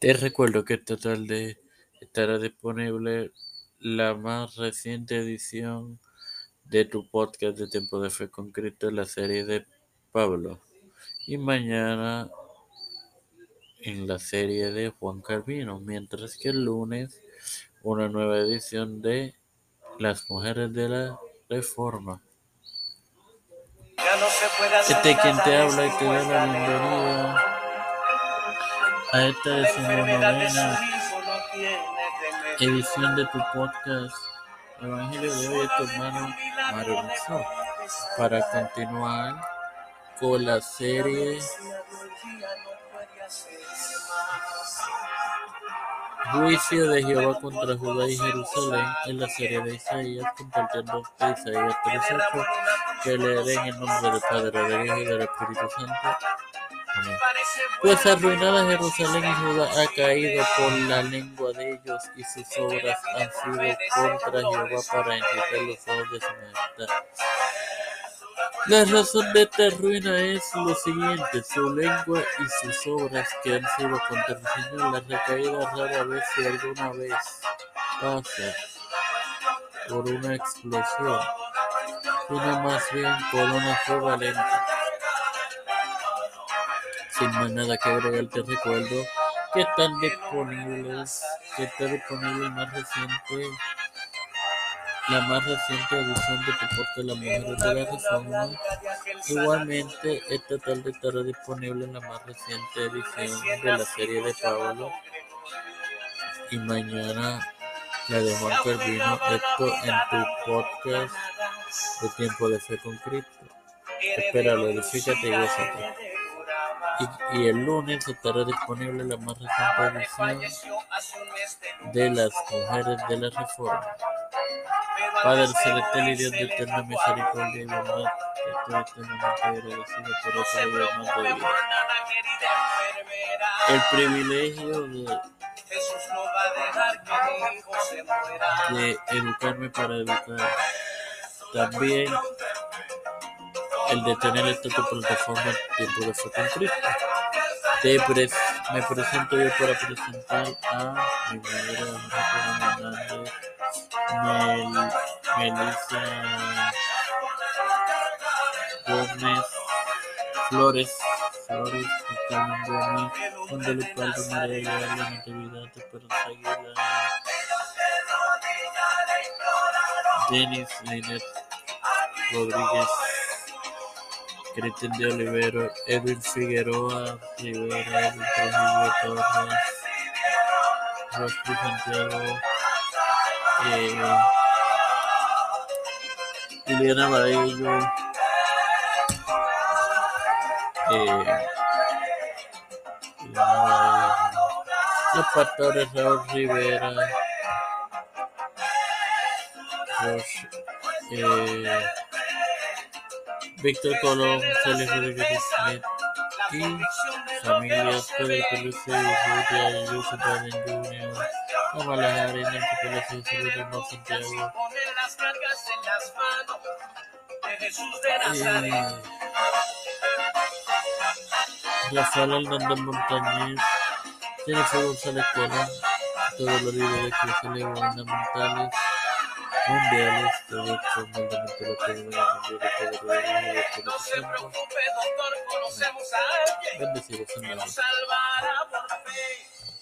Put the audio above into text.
Te recuerdo que esta tarde estará disponible la más reciente edición de tu podcast de Tiempo de Fe con Cristo, la serie de Pablo. Y mañana en la serie de Juan Calvino, mientras que el lunes una nueva edición de Las Mujeres de la Reforma. Este quien te habla y te da la bienvenida a esta decimonovena edición de tu podcast. Evangelio de hoy, tu hermano Mario para continuar con la serie Juicio de Jehová contra Judá y Jerusalén en la serie de Isaías, compartiendo Isaías 3.8, que leeré en el nombre del Padre, del Hijo y del Espíritu Santo. Pues arruinada Jerusalén y Judá ha caído por la lengua de ellos y sus obras han sido contra Jehová para enriquecer los ojos de su majestad. La razón de esta ruina es lo siguiente, su lengua y sus obras que han sido contra el Señor, la recaída rara vez si alguna vez pasa por una explosión, sino más bien por una fuga lenta. Sin más nada que agregar, te recuerdo que están disponibles, que está disponible el más reciente, la más reciente edición de Tu Porte La Mujer de la Reforma. Igualmente, esta tarde estará disponible la más reciente edición de la serie de Pablo. Y mañana la de Juan Calvino, esto en tu podcast de Tiempo de Fe con Cristo. Espéralo, edifícate y gózate y, el lunes estará disponible la más reciente edición de las Mujeres de la Reforma. Padre celestial y Dios de eterna misericordia y bondad, estoy eternamente agradecido por este más de vida. El privilegio de, de educarme para educar. También el de tener esta tu plataforma Tiempo de Fe con Cristo. me presento yo para presentar a mi madre Hernández, Mel, Melissa Gómez Flores, Flores, Carmen Gómez, Lupaldo, María Ayala, Natividad, Esperanza Aguilar, Denis Linet Rodríguez Cristian de Olivero, Edwin Figueroa Rivera, Edwin Trujillo Torres, Rosy Santiago, eh, Liliana Baello, eh, los pastores Raúl Rivera, los, eh, Víctor Colón, Celeste Rodríguez Smith y familias Pedro Peluso y Rutia, Harris, Nancy Pelosi, Isabel Ramón Santiago, eh, Rafael Hernández Montañez, Jennifer González Colón, todos los líderes eclesiales gubernamentales, mundiales, trayectos mundialmente locales, mundial de todo el mundo, de todo